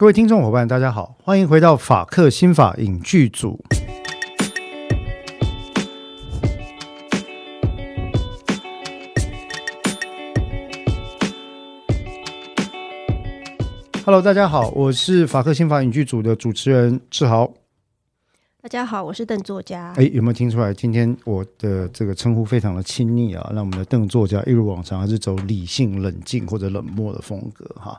各位听众伙伴，大家好，欢迎回到法克新法影剧组。Hello，大家好，我是法克新法影剧组的主持人志豪。大家好，我是邓作家。哎，有没有听出来？今天我的这个称呼非常的亲昵啊，让我们的邓作家一如往常还是走理性、冷静或者冷漠的风格哈。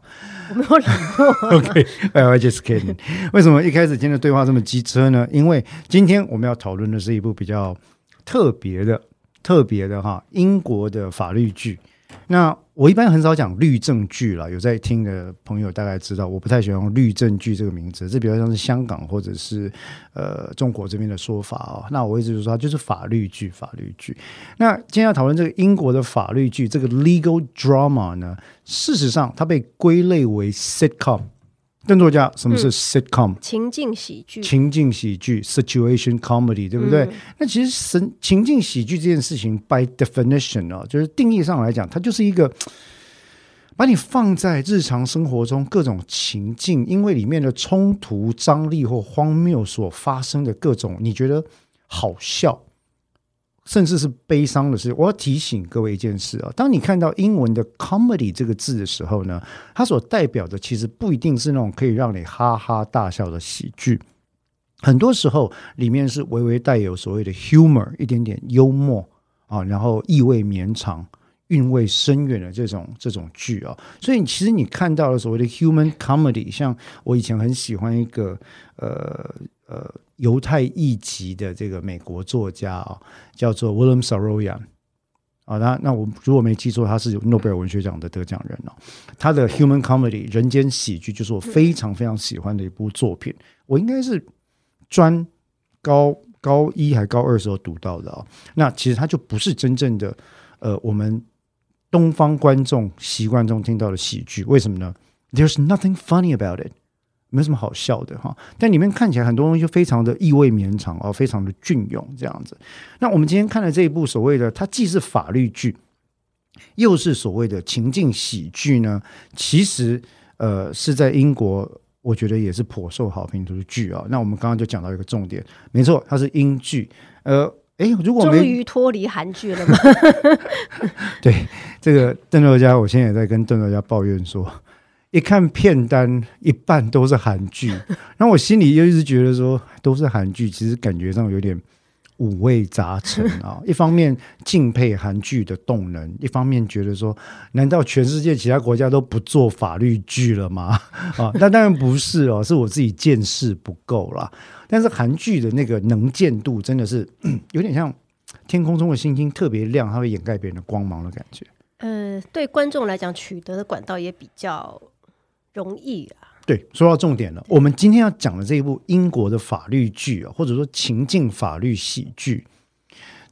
我没有冷漠。OK，I just kidding。为什么一开始今天的对话这么机车呢？因为今天我们要讨论的是一部比较特别的、特别的哈英国的法律剧。那我一般很少讲律政剧了，有在听的朋友大概知道，我不太喜欢用律政剧这个名字，这比较像是香港或者是呃中国这边的说法哦。那我一直就说它就是法律剧，法律剧。那今天要讨论这个英国的法律剧，这个 legal drama 呢，事实上它被归类为 sitcom。邓作家，什么是 sitcom？情境喜剧。情境喜剧 situation comedy，对不对？那其实神情境喜剧这件事情，by definition 哦，就是定义上来讲，它就是一个 把你放在日常生活中各种情境，因为里面的冲突、张力或荒谬所发生的各种，你觉得好笑。甚至是悲伤的事，我要提醒各位一件事啊，当你看到英文的 comedy 这个字的时候呢，它所代表的其实不一定是那种可以让你哈哈大笑的喜剧，很多时候里面是微微带有所谓的 humor，一点点幽默啊，然后意味绵长、韵味深远的这种这种剧啊，所以其实你看到了所谓的 human comedy，像我以前很喜欢一个呃呃。犹太裔籍的这个美国作家啊，叫做 William Saroyan 啊，那那我如果没记错，他是诺贝尔文学奖的得奖人哦。他的 Human Comedy 人间喜剧就是我非常非常喜欢的一部作品。我应该是专高高一还高二时候读到的啊。那其实它就不是真正的呃我们东方观众习惯中听到的喜剧。为什么呢？There's nothing funny about it。没什么好笑的哈，但里面看起来很多东西就非常的意味绵长哦，非常的隽永这样子。那我们今天看的这一部所谓的，它既是法律剧，又是所谓的情境喜剧呢，其实呃是在英国，我觉得也是颇受好评的剧啊。那我们刚刚就讲到一个重点，没错，它是英剧。呃，哎，如果终于脱离韩剧了吗？对，这个邓作家，我现在也在跟邓作家抱怨说。一看片单，一半都是韩剧，然后我心里又一直觉得说都是韩剧，其实感觉上有点五味杂陈啊。一方面敬佩韩剧的动能，一方面觉得说，难道全世界其他国家都不做法律剧了吗？啊，那当然不是哦，是我自己见识不够啦。但是韩剧的那个能见度真的是 有点像天空中的星星特别亮，它会掩盖别人的光芒的感觉。呃，对观众来讲，取得的管道也比较。容易啊！对，说到重点了。我们今天要讲的这一部英国的法律剧啊，或者说情境法律喜剧，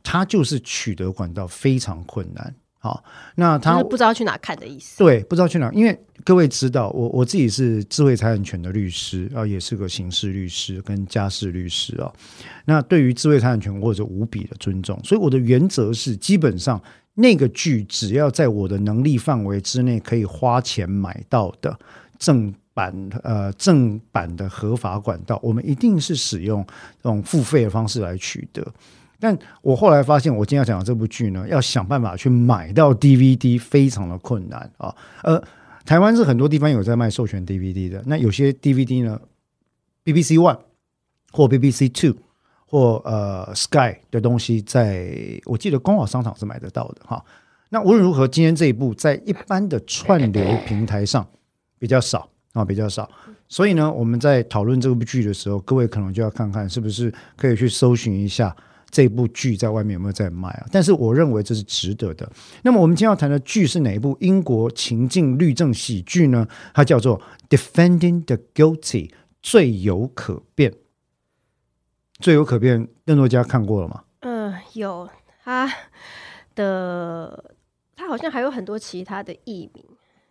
它就是取得管道非常困难。好，那他不知道去哪看的意思。对，不知道去哪，因为各位知道，我我自己是智慧财产权的律师啊，也是个刑事律师跟家事律师啊。那对于智慧财产权，我有着无比的尊重，所以我的原则是，基本上那个剧只要在我的能力范围之内可以花钱买到的。正版呃正版的合法管道，我们一定是使用这种付费的方式来取得。但我后来发现，我今天要讲的这部剧呢，要想办法去买到 DVD 非常的困难啊。呃，台湾是很多地方有在卖授权 DVD 的，那有些 DVD 呢，BBC One 或 BBC Two 或呃 Sky 的东西，在我记得光华商场是买得到的哈。那无论如何，今天这一部在一般的串流平台上。比较少啊，比较少，所以呢，我们在讨论这部剧的时候，各位可能就要看看是不是可以去搜寻一下这部剧在外面有没有在卖啊。但是我认为这是值得的。那么我们今天要谈的剧是哪一部英国情境律政喜剧呢？它叫做《Defending the Guilty》，罪有可辩。罪有可辩，邓作家看过了吗？嗯，有。他的他好像还有很多其他的译名。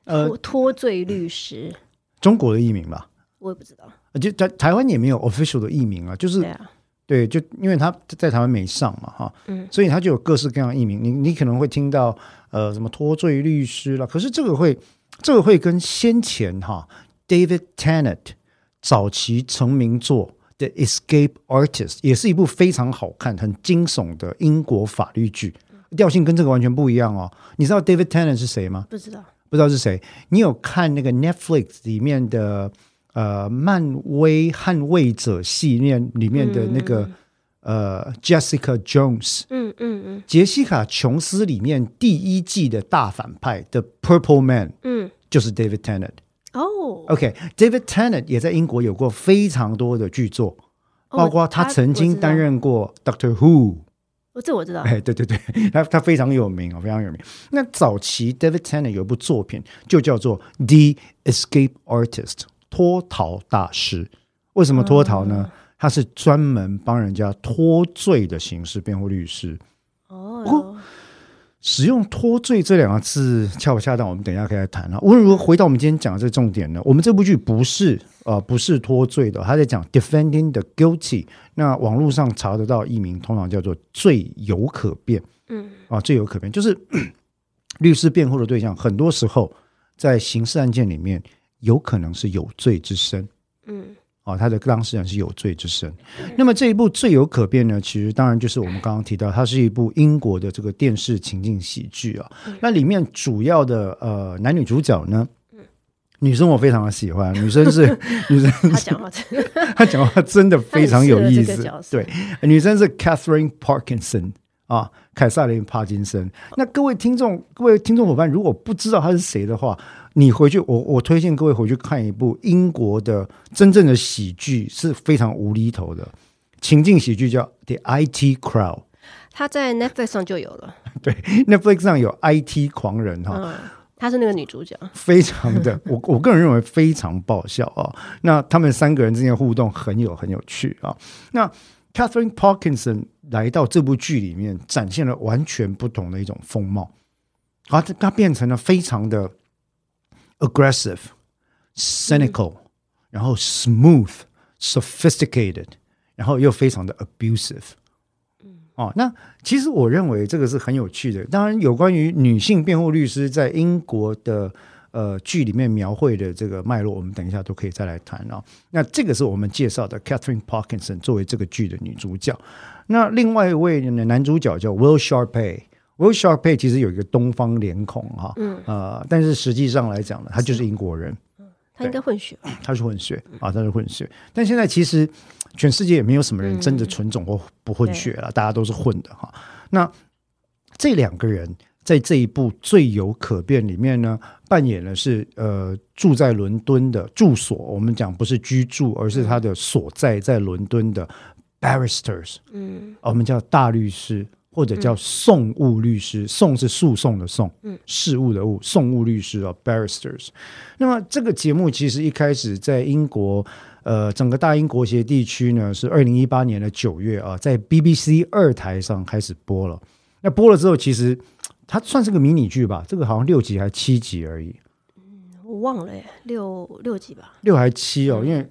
呃，脱罪律师，中国的译名吧，我也不知道。就台台湾也没有 official 的译名啊，就是对，就因为他在台湾没上嘛，哈，嗯，所以他就有各式各样的译名。你你可能会听到呃什么脱罪律师了，可是这个会这个会跟先前哈 David Tennant 早期成名作《The Escape Artist》，也是一部非常好看、很惊悚的英国法律剧，调性跟这个完全不一样哦。你知道 David Tennant 是谁吗？不知道，不知道是谁。你有看那个 Netflix 里面的呃漫威捍卫者系列里面的那个？呃，Jessica Jones，嗯嗯嗯，杰西卡·琼斯里面第一季的大反派的 Purple Man，嗯，就是 David Tennant。哦，OK，David Tennant 也在英国有过非常多的剧作，包括他曾经担任过 Doctor Who。哦，这我知道。哎，对对对，他他非常有名哦，非常有名。那早期 David Tennant 有一部作品就叫做《The Escape Artist》，脱逃大师。为什么脱逃呢？他是专门帮人家脱罪的刑事辩护律师。哦，不过使用“脱罪”这两个字恰不恰当？我们等一下可以来谈啊。无论如何，回到我们今天讲的这个重点呢，我们这部剧不是呃不是脱罪的，他在讲 defending the guilty。那网络上查得到译名，通常叫做“罪有可辩”。嗯，啊，罪有可辩，就是 律师辩护的对象，很多时候在刑事案件里面有可能是有罪之身。嗯。啊，他的当事人是有罪之身。那么这一部罪有可辩呢？其实当然就是我们刚刚提到，它是一部英国的这个电视情境喜剧啊。那里面主要的呃男女主角呢，女生我非常的喜欢，女生是 女生，她讲话，她讲话真的非常有意思。对，女生是 Catherine Parkinson 啊，凯撒琳帕金森。那各位听众，各位听众伙伴，如果不知道她是谁的话，你回去，我我推荐各位回去看一部英国的真正的喜剧，是非常无厘头的情境喜剧，叫《The IT Crowd》。他在 Netflix 上就有了。对，Netflix 上有 IT 狂人哈，嗯，她是那个女主角，非常的，我我个人认为非常爆笑啊。那他们三个人之间的互动很有很有趣啊。那 Catherine Parkinson 来到这部剧里面，展现了完全不同的一种风貌，啊，她变成了非常的。Aggressive, cynical，、嗯、然后 smooth, sophisticated，然后又非常的 abusive。哦，那其实我认为这个是很有趣的。当然，有关于女性辩护律师在英国的呃剧里面描绘的这个脉络，我们等一下都可以再来谈啊。那这个是我们介绍的 Catherine Parkinson 作为这个剧的女主角。那另外一位男主角叫 Will Sharpay。Will Sharpay 其实有一个东方脸孔哈，嗯，呃，但是实际上来讲呢，他就是英国人，他应该混血，他是混血啊，他是混血。但现在其实全世界也没有什么人真的纯种或不混血了，大家都是混的哈。那这两个人在这一部《最有可变》里面呢，扮演的是呃住在伦敦的住所，我们讲不是居住，而是他的所在在伦敦的 barristers，嗯，我们叫大律师。或者叫讼务律师，讼是诉讼的讼，嗯，事务的务，讼务律师啊，barristers。那么这个节目其实一开始在英国，呃，整个大英国协地区呢，是二零一八年的九月啊，在 BBC 二台上开始播了。那播了之后，其实它算是个迷你剧吧，这个好像六集还是七集而已。嗯，我忘了耶，六六集吧，六还七哦，因为。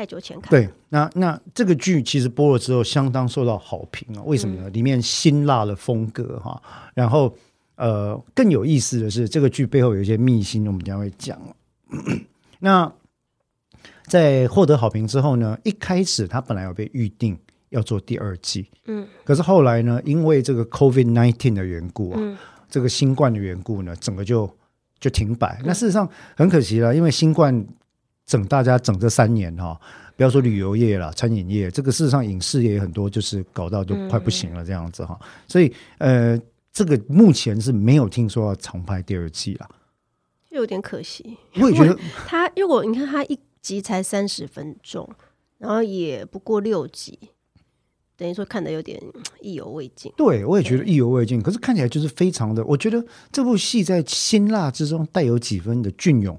太久前看对，那那这个剧其实播了之后相当受到好评啊。为什么呢？里面辛辣的风格哈，然后呃更有意思的是，这个剧背后有一些秘辛，我们将会讲。那在获得好评之后呢，一开始它本来有被预定要做第二季，嗯，可是后来呢，因为这个 COVID nineteen 的缘故啊，这个新冠的缘故呢，整个就就停摆。那事实上很可惜了，因为新冠。整大家整这三年哈，不要说旅游业了，餐饮业，这个事实上影视业也很多，就是搞到都快不行了这样子哈。所以呃，这个目前是没有听说要重拍第二季了，有点可惜。我也觉得他如果你看他一集才三十分钟，然后也不过六集，等于说看的有点 意犹未尽。对，我也觉得意犹未尽。可是看起来就是非常的，我觉得这部戏在辛辣之中带有几分的隽永。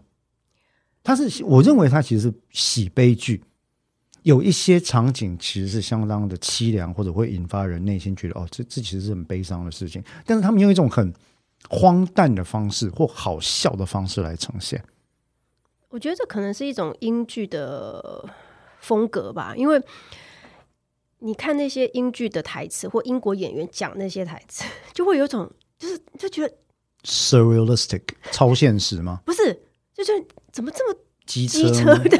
它是，我认为它其实是喜悲剧，有一些场景其实是相当的凄凉，或者会引发人内心觉得哦，这这其实是很悲伤的事情。但是他们用一种很荒诞的方式或好笑的方式来呈现。我觉得这可能是一种英剧的风格吧，因为你看那些英剧的台词或英国演员讲那些台词，就会有种就是就觉得 surrealistic 超现实吗？不是，就是。怎么这么机车机车对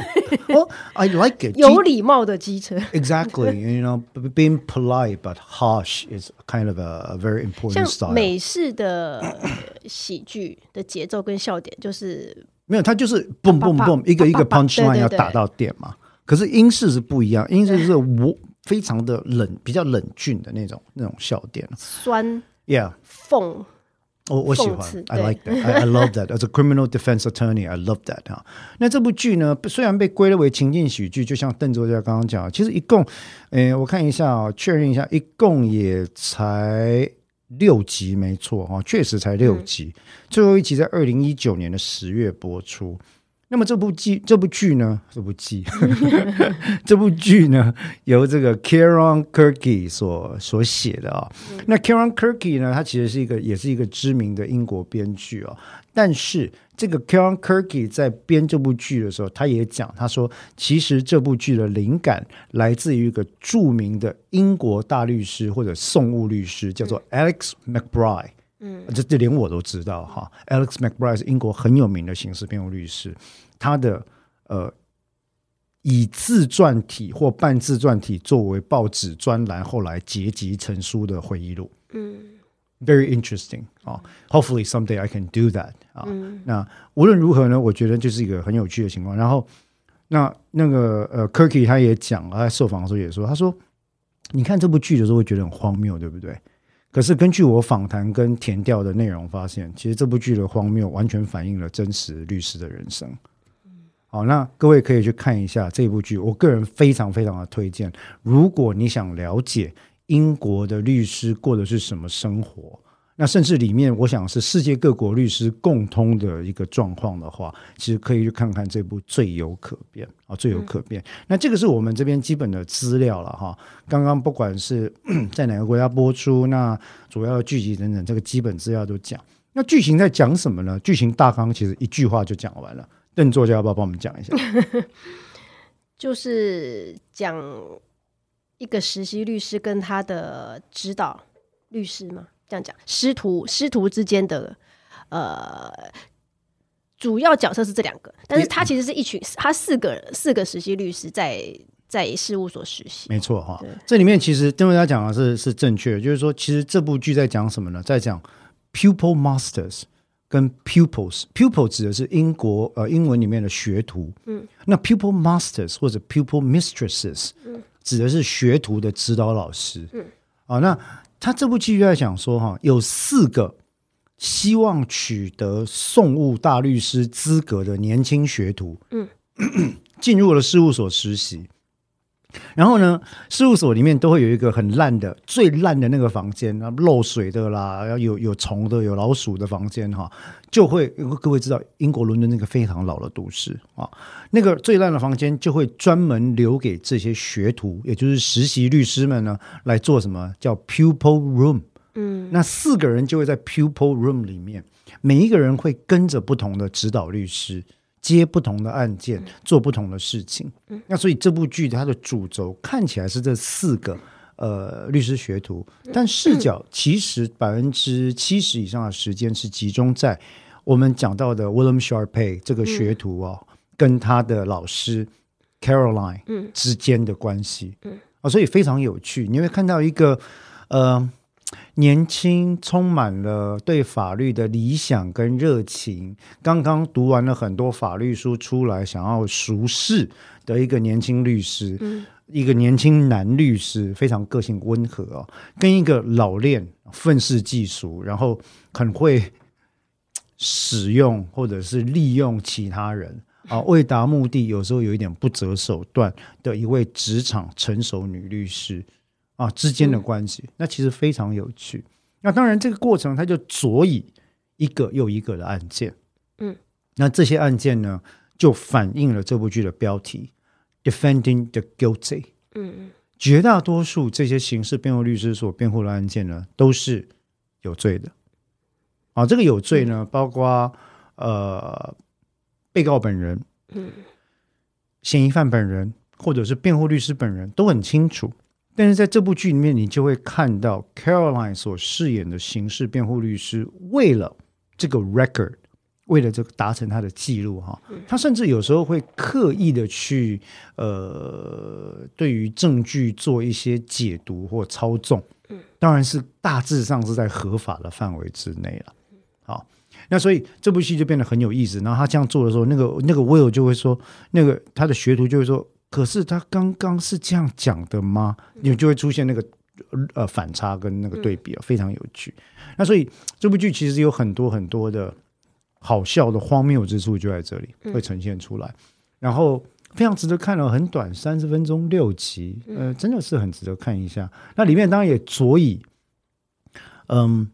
哦，I like it，有礼貌的机车，Exactly, you know, being polite but harsh is kind of a, a very important style. 美式的呃喜剧的节奏跟笑点，就是没有，它就是 boom boom boom，一个一个 punch 对 line 要打到点嘛。可是英式是不一样，英式是我非常的冷，比较冷峻的那种那种笑点。酸 Yeah，讽我我喜欢，I like that，I I love that. As a criminal defense attorney, I love that 哈。那这部剧呢，虽然被归类为情境喜剧，就像邓作家刚刚讲的，其实一共，诶，我看一下啊、确认一下，一共也才六集，没错哈，确实才六集。最后一集在二零一九年的十月播出。那么这部剧，这部剧呢，这部剧，这部剧呢，由这个 Kieran Kirky 所所写的啊、那 Kieran Kirky 呢，他其实是一个也是一个知名的英国编剧哦。但是这个 Kieran Kirky 在编这部剧的时候，他也讲，他说其实这部剧的灵感来自于一个著名的英国大律师或者讼务律师，叫做 Alex McBride。嗯，这这连我都知道哈。Alex McBride 是英国很有名的刑事辩护律师，他的呃以自传体或半自传体作为报纸专栏，后来结集成书的回忆录。嗯，very interesting 啊、Hopefully someday I can do that 啊、那无论如何呢，我觉得就是一个很有趣的情况。然后那那个呃 Kirky 他也讲，他在受访的时候也说，他说你看这部剧的时候会觉得很荒谬，对不对？可是根据我访谈跟填调的内容发现，其实这部剧的荒谬完全反映了真实律师的人生。好，那各位可以去看一下这部剧，我个人非常非常的推荐。如果你想了解英国的律师过的是什么生活，那甚至里面我想是世界各国律师共通的一个状况的话，其实可以去看看这部《罪有可辩》啊，《罪有可辩》。那这个是我们这边基本的资料了哈。刚刚不管是 在哪个国家播出，那主要的剧集等等，这个基本资料都讲。那剧情在讲什么呢？剧情大纲其实一句话就讲完了。邓作家要不要帮我们讲一下？就是讲一个实习律师跟他的指导律师嘛，这样讲，师徒师徒之间的呃。主要角色是这两个，但是他其实是一群，他四个四个实习律师在在事务所实习。没错哈对，这里面其实邓作家讲的是是正确的，就是说，其实这部剧在讲什么呢？在讲 pupil masters 跟 pupils。pupil 指的是英国呃英文里面的学徒，嗯，那 pupil masters 或者 pupil mistresses，嗯，指的是学徒的指导老师，嗯，啊，那他这部剧就在讲说哈，有四个希望取得讼务大律师资格的年轻学徒，嗯，进入了事务所实习。然后呢，事务所里面都会有一个很烂的、最烂的那个房间，啊，漏水的啦，然后有有虫的、有老鼠的房间哈，就会各位知道，英国伦敦那个非常老的都市啊，那个最烂的房间就会专门留给这些学徒，也就是实习律师们呢来做什么叫 pupil room。嗯，那四个人就会在 pupil room 里面，每一个人会跟着不同的指导律师。接不同的案件，做不同的事情。那所以这部剧它的主轴看起来是这四个呃律师学徒，但视角其实百分之七十以上的时间是集中在我们讲到的 William Sharpay 这个学徒哦，跟他的老师 Caroline 之间的关系。啊，所以非常有趣。你会看到一个呃。年轻，充满了对法律的理想跟热情。刚刚读完了很多法律书出来，想要熟识的一个年轻律师，一个年轻男律师，非常个性温和哦，跟一个老练、愤世嫉俗，然后很会使用或者是利用其他人啊，为达目的，有时候有一点不择手段的一位职场成熟女律师。啊之间的关系，那其实非常有趣。那当然，这个过程它就佐以一个又一个的案件，嗯，那这些案件呢，就反映了这部剧的标题 “Defending the Guilty”。嗯绝大多数这些刑事辩护律师所辩护的案件呢，都是有罪的。啊，这个有罪呢，包括呃被告本人、嗯嫌疑犯本人，或者是辩护律师本人都很清楚。但是在这部剧里面，你就会看到 Caroline 所饰演的刑事辩护律师，为了这个 record，为了这个达成他的记录哈，他甚至有时候会刻意的去呃，对于证据做一些解读或操纵。嗯，当然是大致上是在合法的范围之内了。好，那所以这部戏就变得很有意思。然后他这样做的时候，那个那个 Will 就会说，那个他的学徒就会说，可是他刚刚是这样讲的吗？你就会出现那个呃反差跟那个对比啊，非常有趣。那所以这部剧其实有很多很多的。好笑的荒谬之处就在这里会呈现出来，然后非常值得看了，很短，三十分钟六集，呃，真的是很值得看一下。那里面当然也佐以，嗯，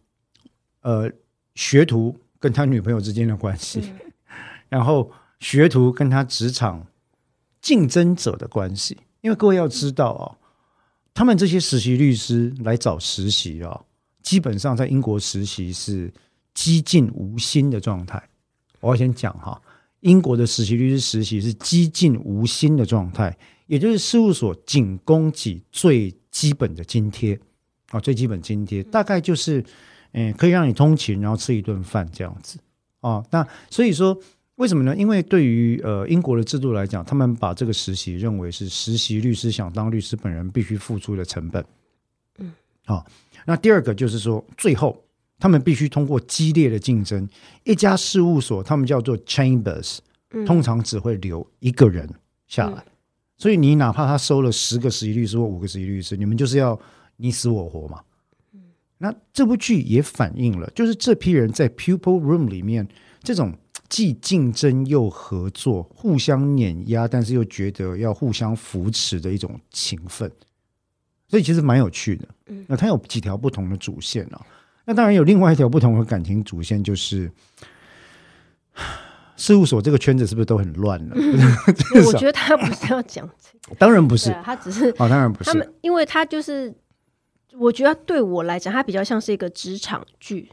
呃，学徒跟他女朋友之间的关系，然后学徒跟他职场竞争者的关系。因为各位要知道哦，他们这些实习律师来找实习啊，基本上在英国实习是。几近无薪的状态，我要先讲哈，英国的实习律师实习是几近无薪的状态，也就是事务所仅供给最基本的津贴啊，最基本津贴大概就是，嗯，可以让你通勤，然后吃一顿饭这样子啊。那所以说，为什么呢？因为对于呃英国的制度来讲，他们把这个实习认为是实习律师想当律师本人必须付出的成本。嗯，好，那第二个就是说，最后。他们必须通过激烈的竞争，一家事务所，他们叫做 chambers，通常只会留一个人下来。所以你哪怕他收了十个实习律师或五个实习律师，你们就是要你死我活嘛。那这部剧也反映了，就是这批人在 pupil room 里面，这种既竞争又合作、互相碾压，但是又觉得要互相扶持的一种情分。所以其实蛮有趣的。那它有几条不同的主线啊。那当然有另外一条不同的感情主线，就是 事务所这个圈子是不是都很乱呢？我觉得他不是要讲这个，当然不是，他只是啊，当然不是。他们因为他就是，我觉得对我来讲，他比较像是一个职场剧。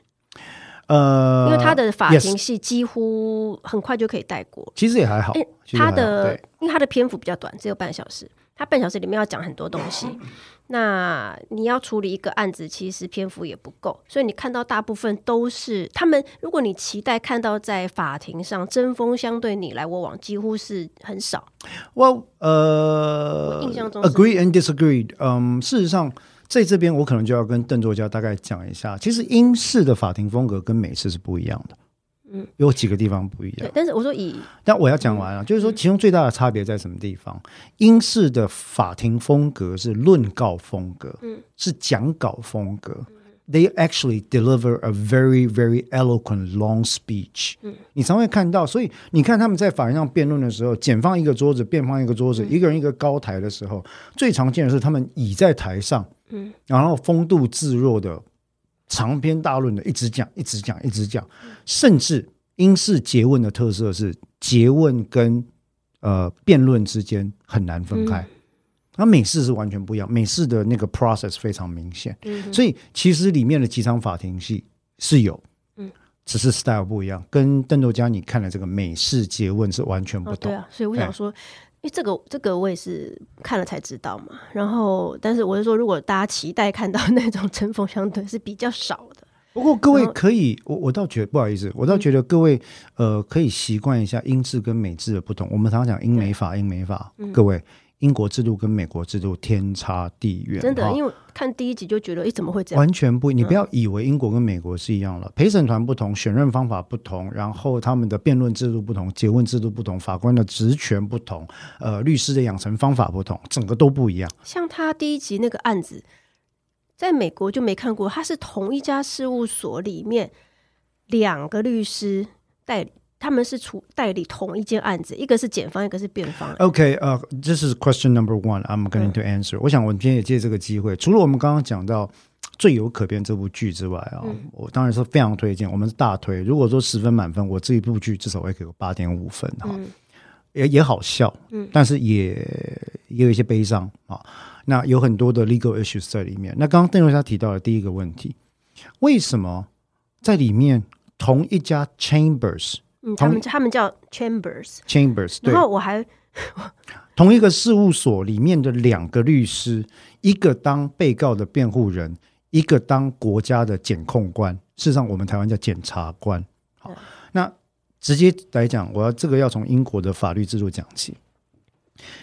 呃，因为他的法庭戏几乎很快就可以带过，其实也还好。他的因为他的篇幅比较短，只有半小时，他半小时里面要讲很多东西。那你要处理一个案子，其实篇幅也不够，所以你看到大部分都是他们。如果你期待看到在法庭上针锋相对、你来我往，几乎是很少。我呃，印象中 agree and disagree。嗯，事实上在这边我可能就要跟邓作家大概讲一下，其实英式的法庭风格跟美式是不一样的。嗯，有几个地方不一样。但是我说以，但我要讲完了，就是说其中最大的差别在什么地方？英式的法庭风格是论告风格，嗯，是讲稿风格。They actually deliver a very, very eloquent long speech。嗯，你常会看到，所以你看他们在法庭上辩论的时候，检方一个桌子，辩方一个桌子，一个人一个高台的时候，最常见的是他们倚在台上，嗯，然后风度自若的。长篇大论的一直讲，一直讲，一直讲，甚至英式诘问的特色是诘问跟呃辩论之间很难分开，那美式是完全不一样，美式的那个 process 非常明显，所以其实里面的几场法庭戏是有，嗯，只是 style 不一样，跟邓豆佳你看的这个美式诘问是完全不同，对啊，所以我想说。因为这个这个我也是看了才知道嘛，然后但是我是说，如果大家期待看到那种针锋相对是比较少的。不过各位可以，我我倒觉得不好意思，我倒觉得各位呃可以习惯一下英制跟美制的不同。我们常常讲英美法，英美法，各位。英国制度跟美国制度天差地远，真的，因为看第一集就觉得，哎，怎么会这样？完全不，你不要以为英国跟美国是一样了。陪审团不同，选任方法不同，然后他们的辩论制度不同，结问制度不同，法官的职权不同，呃，律师的养成方法不同，整个都不一样。像他第一集那个案子，在美国就没看过，他是同一家事务所里面两个律师代理。他们是处代理同一件案子，一个是检方，一个是辩方。OK，呃，这是 question number one。I'm going to answer。我想我们今天也借这个机会，除了我们刚刚讲到《最有可变》这部剧之外啊，我当然是非常推荐，我们是大推。如果说十分满分，我这一部剧至少会给个八点五分哈，也也好笑，嗯，但是也也有一些悲伤啊。那有很多的 legal issues 在里面。那刚刚邓瑞莎提到的第一个问题，为什么在里面同一家 chambers？嗯，他们他们叫 chambers，chambers。然后我还 同一个事务所里面的两个律师，一个当被告的辩护人，一个当国家的检控官。事实上，我们台湾叫检察官。好，那直接来讲，我要这个要从英国的法律制度讲起。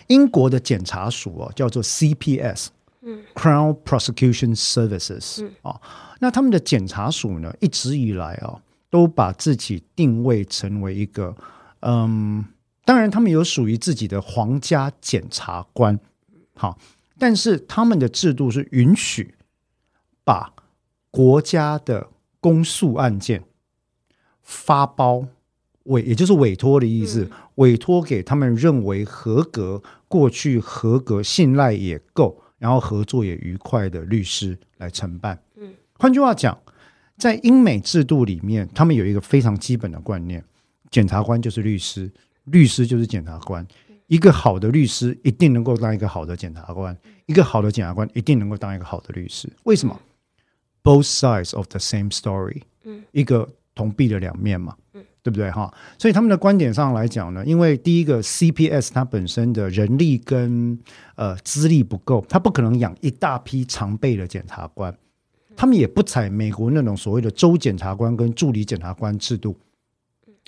英国的检察署哦，叫做 CPS，嗯，Crown Prosecution Services，啊，那他们的检察署呢，一直以来啊，都把自己定位成为一个，嗯，当然他们有属于自己的皇家检察官，好，但是他们的制度是允许把国家的公诉案件发包。委也就是委托的意思，委托给他们认为合格、过去合格、信赖也够，然后合作也愉快的律师来承办。嗯，换句话讲，在英美制度里面，他们有一个非常基本的观念：检察官就是律师，律师就是检察官。一个好的律师一定能够当一个好的检察官，一个好的检察官一定能够当一个好的律师。为什么？Both sides of the same story。嗯，一个铜币的两面嘛。嗯。对不对哈？所以他们的观点上来讲呢，因为第一个 CPS 它本身的人力跟呃资历不够，它不可能养一大批常备的检察官，他们也不采美国那种所谓的州检察官跟助理检察官制度，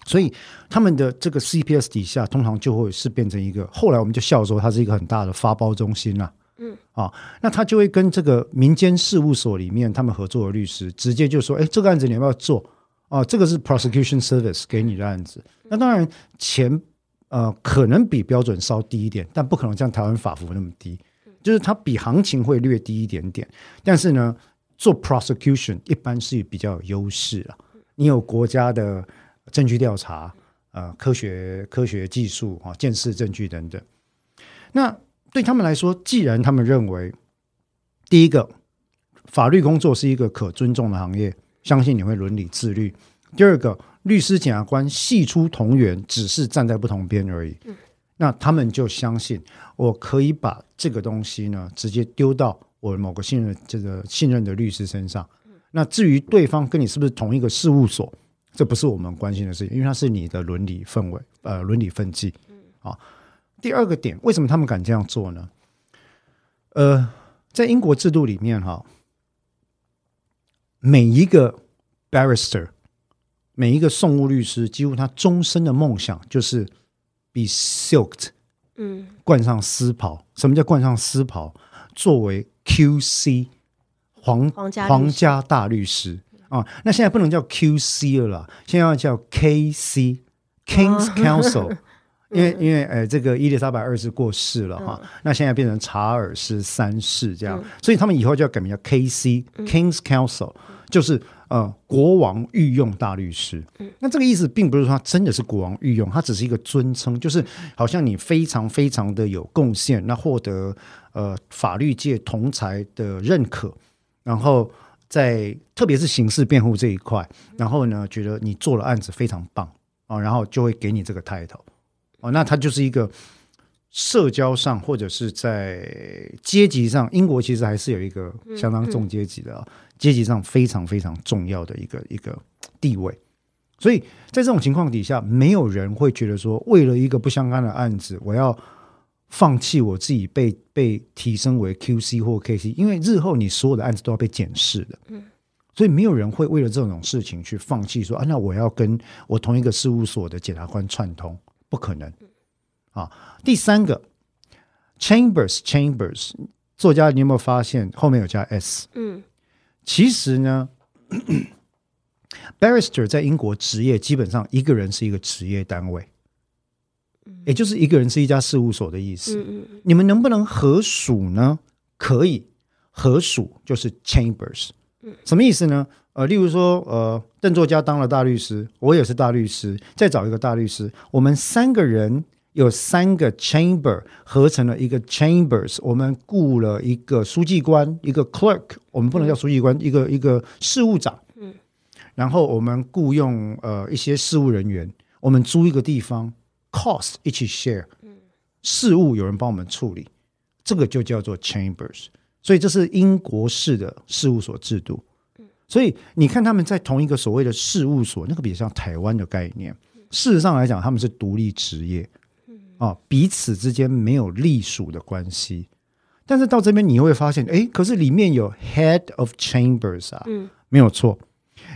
所以他们的这个 CPS 底下通常就会是变成一个，后来我们就笑说它是一个很大的发包中心啊，嗯。啊，那他就会跟这个民间事务所里面他们合作的律师直接就说，哎，这个案子你要不要做？啊，这个是 prosecution service 给你的案子，那当然钱呃可能比标准稍低一点，但不可能像台湾法服那么低，就是它比行情会略低一点点。但是呢，做 prosecution 一般是比较有优势了，你有国家的证据调查，呃，科学科学技术啊，见识证据等等。那对他们来说，既然他们认为第一个法律工作是一个可尊重的行业。相信你会伦理自律。第二个，律师、检察官系出同源，只是站在不同边而已。那他们就相信我可以把这个东西呢，直接丢到我某个信任这个信任的律师身上。那至于对方跟你是不是同一个事务所，这不是我们关心的事情，因为它是你的伦理氛围，呃，伦理分际。啊，第二个点，为什么他们敢这样做呢？呃，在英国制度里面，哈。每一个 barrister，每一个讼务律师，几乎他终身的梦想就是 be silked，嗯，冠上丝袍。什么叫冠上丝袍？作为 QC 皇皇家大律师。啊，那现在不能叫 QC 了啦，现在要叫 KC King's Council。因为因为呃，这个伊丽莎白二世过世了哈，那现在变成查尔斯三世这样，所以他们以后就要改名叫 K.C. King's Council，就是呃国王御用大律师。那这个意思并不是说他真的是国王御用，他只是一个尊称，就是好像你非常非常的有贡献，那获得呃法律界同才的认可，然后在特别是刑事辩护这一块，然后呢觉得你做了案子非常棒啊，然后就会给你这个 title。哦，那他就是一个社交上或者是在阶级上，英国其实还是有一个相当重阶级的阶级上非常非常重要的一个一个地位。所以在这种情况底下，没有人会觉得说，为了一个不相干的案子，我要放弃我自己被被提升为 QC 或 KC，因为日后你所有的案子都要被检视的。嗯，所以没有人会为了这种事情去放弃说啊，那我要跟我同一个事务所的检察官串通。不可能啊！第三个，Chambers Chambers 作家，你有没有发现后面有加 s？嗯，其实呢，Barrister 在英国职业基本上一个人是一个职业单位，也就是一个人是一家事务所的意思。嗯嗯，你们能不能合署呢？可以，合署就是 Chambers。嗯，什么意思呢？呃，例如说，呃，邓作家当了大律师，我也是大律师，再找一个大律师，我们三个人有三个 chamber 合成了一个 chambers，我们雇了一个书记官，一个 clerk，我们不能叫书记官，一个一个事务长，嗯，然后我们雇佣呃一些事务人员，我们租一个地方，cost 一起 share，嗯，事务有人帮我们处理，这个就叫做 chambers，所以这是英国式的事务所制度。所以你看，他们在同一个所谓的事务所，那个比较像台湾的概念。事实上来讲，他们是独立职业，啊，彼此之间没有隶属的关系。但是到这边你会发现，哎，可是里面有 head of chambers 啊，嗯，没有错。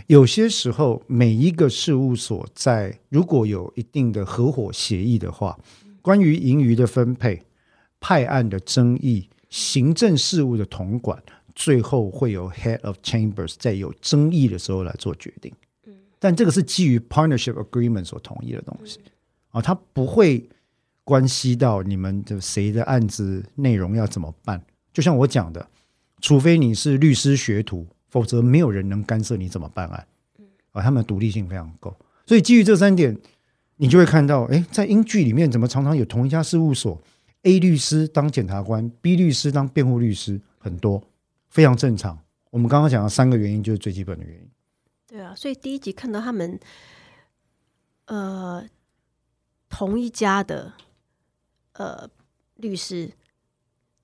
有些时候，每一个事务所在如果有一定的合伙协议的话，关于盈余的分配、派案的争议、行政事务的统管，最后会有 Head of Chambers 在有争议的时候来做决定。但这个是基于 Partnership Agreement 所同意的东西啊，它不会关系到你们的谁的案子内容要怎么办。就像我讲的，除非你是律师学徒。否则，没有人能干涉你怎么办案。啊，他们的独立性非常够。所以，基于这三点，你就会看到，哎，在英剧里面，怎么常常有同一家事务所，A 律师当检察官，B 律师当辩护律师，很多，非常正常。我们刚刚讲的三个原因，就是最基本的原因。对啊，所以第一集看到他们，呃，同一家的，呃，律师。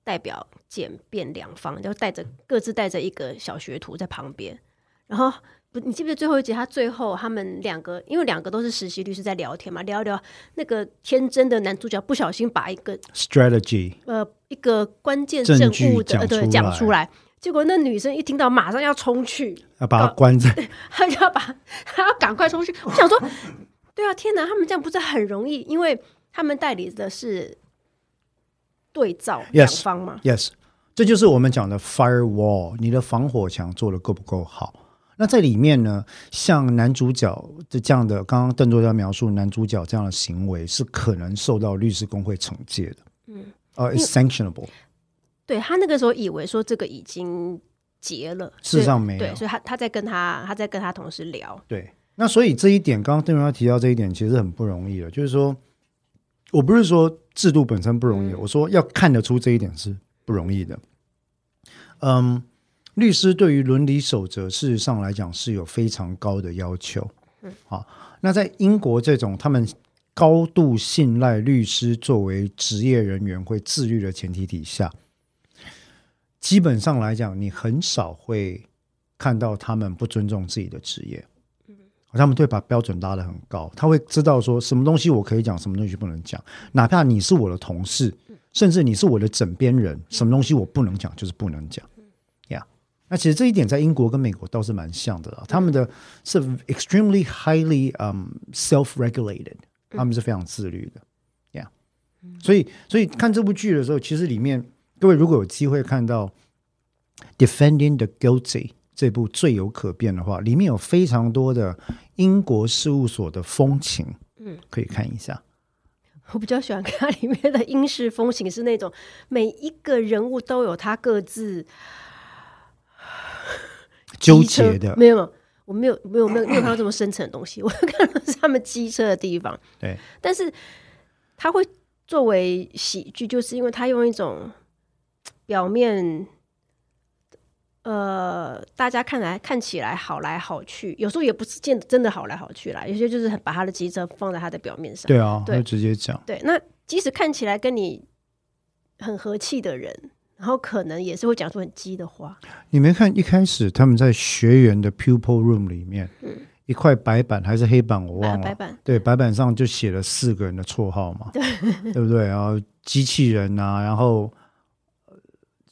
代表检辩两方，就带着各自带着一个小学徒在旁边，然后不，你记不记得最后一集？他最后他们两个，因为两个都是实习律师在聊天嘛，聊一聊那个天真的男主角不小心把一个 strategy 呃一个关键证物的对讲出来，结果那女生一听到马上要冲去要把他关在，他就要把他要赶快冲去。我想说，对啊，天哪，他们这样不是很容易？因为他们代理的是。对照两方吗？Yes，这就是我们讲的 firewall，你的防火墙做的够不够好？那在里面呢，像男主角的这样的，刚刚邓作家描述男主角这样的行为是可能受到律师工会惩戒的。嗯，呃，sanctionable。对他那个时候以为说这个已经结了，事实上没有。对，所以他他在跟他他在跟他同事聊。对，那所以这一点，刚刚邓作家提到这一点，其实很不容易的，就是说。我不是说制度本身不容易，我说要看得出这一点是不容易的。嗯，律师对于伦理守则，事实上来讲是有非常高的要求。嗯，好，那在英国这种他们高度信赖律师作为职业人员会自律的前提底下，基本上来讲，你很少会看到他们不尊重自己的职业。他们会把标准拉得很高，他会知道说什么东西我可以讲，什么东西不能讲。哪怕你是我的同事，甚至你是我的枕边人，什么东西我不能讲，就是不能讲。呀，那其实这一点在英国跟美国倒是蛮像的。他们的是 extremely highly um self regulated，他们是非常自律的。呀，所以所以看这部剧的时候，其实里面各位如果有机会看到 defending the guilty。这部最有可变的话，里面有非常多的英国事务所的风情，嗯，可以看一下。我比较喜欢看里面的英式风情，是那种每一个人物都有他各自 纠结的。没有，我没有，没有，没有，没有看到这么深层的东西。我看到是他们机车的地方。对，但是他会作为喜剧，就是因为他用一种表面。呃，大家看来看起来好来好去，有时候也不是见真的好来好去啦。有些就是把他的机车放在他的表面上。对啊，对，直接讲。对，那即使看起来跟你很和气的人，然后可能也是会讲出很激的话。你没看一开始他们在学员的 pupil room 里面，嗯，一块白板还是黑板，我忘了。白板。对，白板上就写了四个人的绰号嘛，对，对不对？然后机器人啊，然后。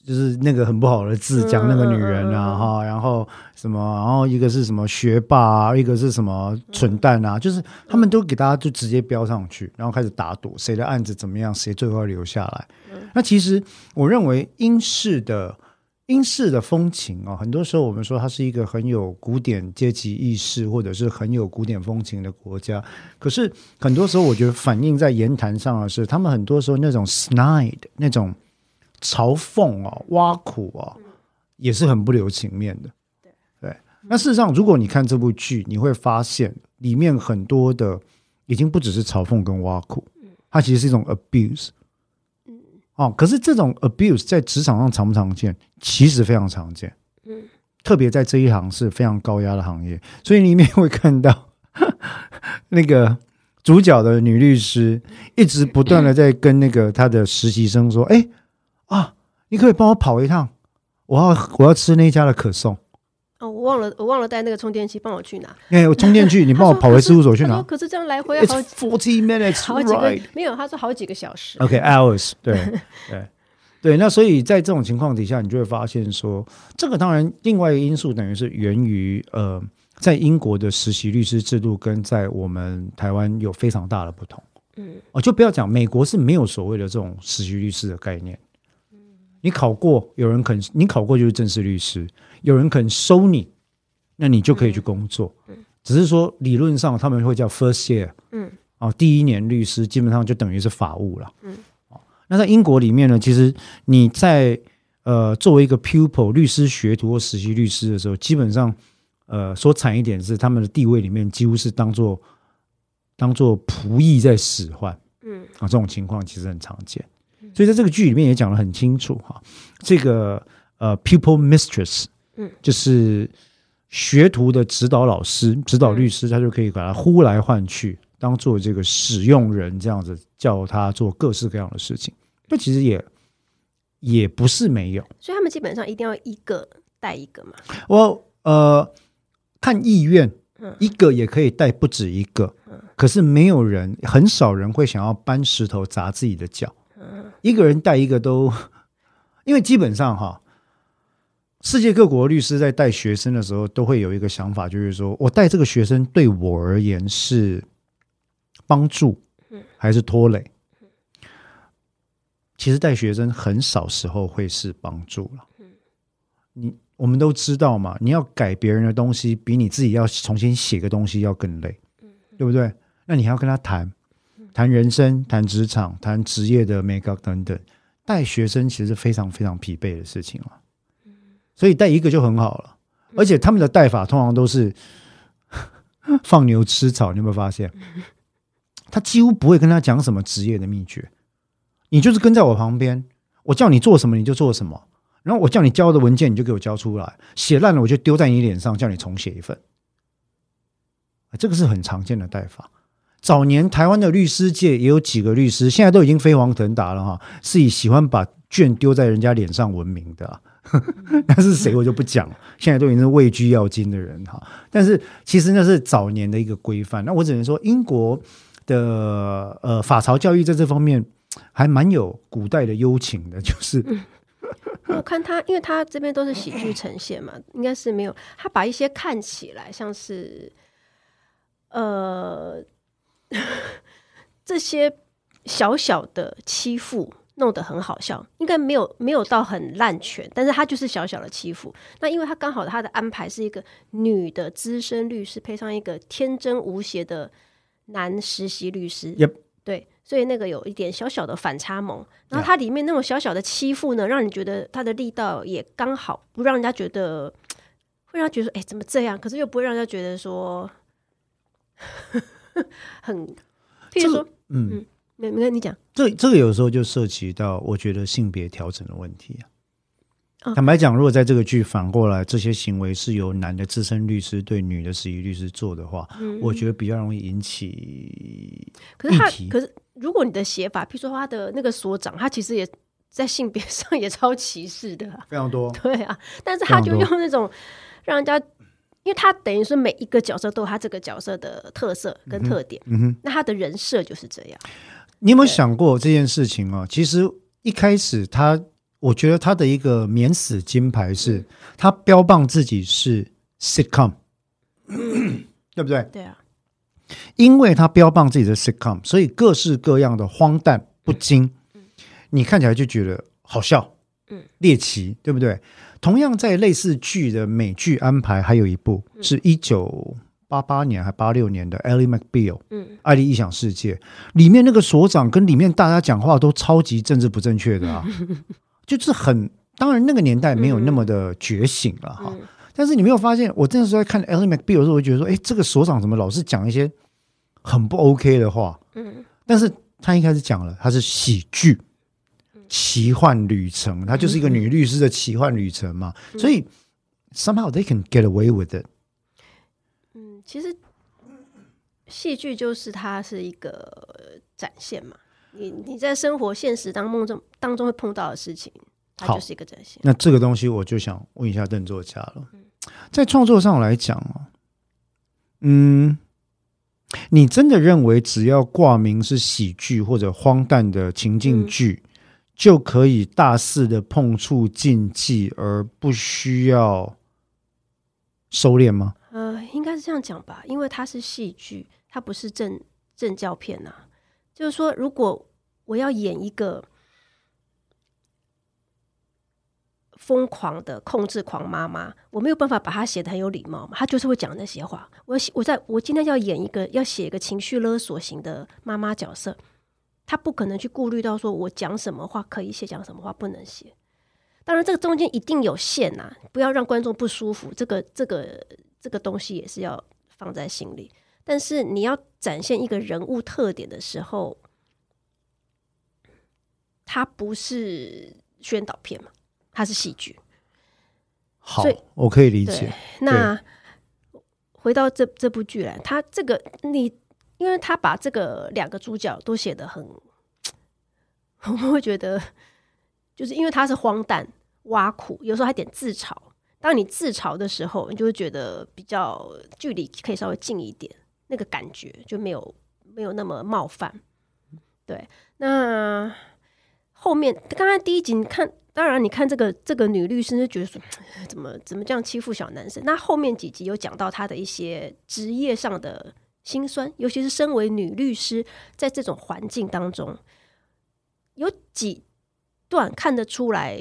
就是那个很不好的字，讲那个女人啊，哈，然后什么，然后一个是什么学霸啊，一个是什么蠢蛋啊，就是他们都给大家就直接标上去，然后开始打赌谁的案子怎么样，谁最后留下来。那其实我认为英式的英式的风情啊，很多时候我们说它是一个很有古典阶级意识或者是很有古典风情的国家，可是很多时候我觉得反映在言谈上的是，他们很多时候那种 snide 那种。嘲讽啊，挖苦啊，也是很不留情面的。对，那事实上，如果你看这部剧，你会发现里面很多的已经不只是嘲讽跟挖苦，它其实是一种 abuse。嗯，哦，可是这种 abuse 在职场上常不常见？其实非常常见。嗯，特别在这一行是非常高压的行业，所以里面会看到 那个主角的女律师一直不断的在跟那个她的实习生说：“哎。”啊，你可以帮我跑一趟，我要我要吃那家的可颂。哦，我忘了，我忘了带那个充电器，帮我去拿。哎，我充电器，你帮我跑回事务所去拿。可是这样来回要好 forty minutes，好几个没有，他说好几个小时。OK，hours，对 对对。那所以在这种情况底下，你就会发现说，这个当然另外一个因素等于是源于呃在英国的实习律师制度跟在我们台湾有非常大的不同。嗯，哦，就不要讲美国是没有所谓的这种实习律师的概念。你考过，有人肯你考过就是正式律师，有人肯收你，那你就可以去工作。只是说理论上他们会叫 first year，嗯，哦，第一年律师基本上就等于是法务了。嗯，哦，那在英国里面呢，其实你在呃作为一个 pupil 律师学徒或实习律师的时候，基本上呃说惨一点是他们的地位里面几乎是当做当做仆役在使唤。嗯，啊，这种情况其实很常见。所以在这个剧里面也讲得很清楚哈，这个呃，pupil mistress，嗯，就是学徒的指导老师、指导律师，他就可以把他呼来唤去，当做这个使用人这样子，叫他做各式各样的事情。那其实也也不是没有，所以他们基本上一定要一个带一个嘛。我呃看意愿嗯，一个也可以带不止一个，可是没有人，很少人会想要搬石头砸自己的脚。一个人带一个都，因为基本上哈，世界各国律师在带学生的时候，都会有一个想法，就是说我带这个学生对我而言是帮助，还是拖累？其实带学生很少时候会是帮助了。你我们都知道嘛，你要改别人的东西，比你自己要重新写个东西要更累，对不对？那你还要跟他谈。谈人生、谈职场、谈职业的 make up 等等，带学生其实是非常非常疲惫的事情了。所以带一个就很好了，而且他们的带法通常都是 放牛吃草。你有没有发现？他几乎不会跟他讲什么职业的秘诀，你就是跟在我旁边，我叫你做什么你就做什么，然后我叫你交的文件你就给我交出来，写烂了我就丢在你脸上，叫你重写一份。这个是很常见的带法。早年台湾的律师界也有几个律师，现在都已经飞黄腾达了哈，是以喜欢把卷丢在人家脸上闻名的。那是谁我就不讲了，现在都已经是位居要津的人哈。但是其实那是早年的一个规范。那我只能说，英国的呃法曹教育在这方面还蛮有古代的幽情的，就是我看他，因为他这边都是喜剧呈现嘛，应该是没有他把一些看起来像是呃。这些小小的欺负弄得很好笑，应该没有没有到很滥权，但是他就是小小的欺负。那因为他刚好他的安排是一个女的资深律师，配上一个天真无邪的男实习律师，对，所以那个有一点小小的反差萌。然后它里面那种小小的欺负呢，让你觉得他的力道也刚好，不让人家觉得会让他觉得哎怎么这样，可是又不会让人家觉得说。很，譬如说，嗯，没没跟你讲，这这个有时候就涉及到我觉得性别调整的问题啊。坦白讲，如果在这个剧反过来，这些行为是由男的资深律师对女的实习律师做的话，我觉得比较容易引起。可是他，可是如果你的写法，譬如说他的那个所长，他其实也在性别上也超歧视的，非常多。对啊，但是他就用那种让人家。因为他等于说每一个角色都有他这个角色的特色跟特点，嗯哼，那他的人设就是这样。你有没有想过这件事情啊？其实一开始他，我觉得他的一个免死金牌是，他标榜自己是 sitcom，对不对？对啊，因为他标榜自己的 sitcom，所以各式各样的荒诞不经，你看起来就觉得好笑，嗯，猎奇，对不对？同样在类似剧的美剧安排，还有一部是一九八八年还八六年的《Ellie McBeal》，嗯，《爱丽异想世界》里面那个所长跟里面大家讲话都超级政治不正确的啊，就是很当然那个年代没有那么的觉醒了哈。但是你没有发现，我那时候在看《Ellie McBeal》的时候，我觉得说，哎，这个所长怎么老是讲一些很不 OK 的话？嗯，但是他一开始讲了，他是喜剧。奇幻旅程，它就是一个女律师的奇幻旅程嘛，所以 somehow they can get away with it。嗯，其实戏剧就是它是一个展现嘛，你你在生活现实当梦中当中会碰到的事情，它就是一个展现。那这个东西我就想问一下邓作家了，在创作上来讲哦，嗯，你真的认为只要挂名是喜剧或者荒诞的情境剧？就可以大肆的碰触禁忌，而不需要收敛吗？呃，应该是这样讲吧，因为它是戏剧，它不是正正教片呐、就是说，如果我要演一个疯狂的控制狂妈妈，我没有办法把她写的很有礼貌嘛，她就是会讲那些话。我我在我今天要演一个要写一个情绪勒索型的妈妈角色，她不可能去顾虑到说我讲什么话可以写，讲什么话不能写。当然，这个中间一定有限呐、不要让观众不舒服。这个这个这个东西也是要放在心里。但是你要展现一个人物特点的时候，它不是宣导片嘛，它是戏剧。好，我可以理解。那回到这这部剧来，他这个你，因为他把这个两个主角都写得很，我会觉得，就是因为他是荒诞、挖苦，有时候还点自嘲。当你自嘲的时候，你就会觉得比较距离可以稍微近一点，那个感觉就没有没有那么冒犯。对，那后面刚刚第一集你看，当然你看这个这个女律师就觉得说，怎么怎么这样欺负小男生？那后面几集有讲到她的一些职业上的辛酸，尤其是身为女律师，在这种环境当中，有几段看得出来，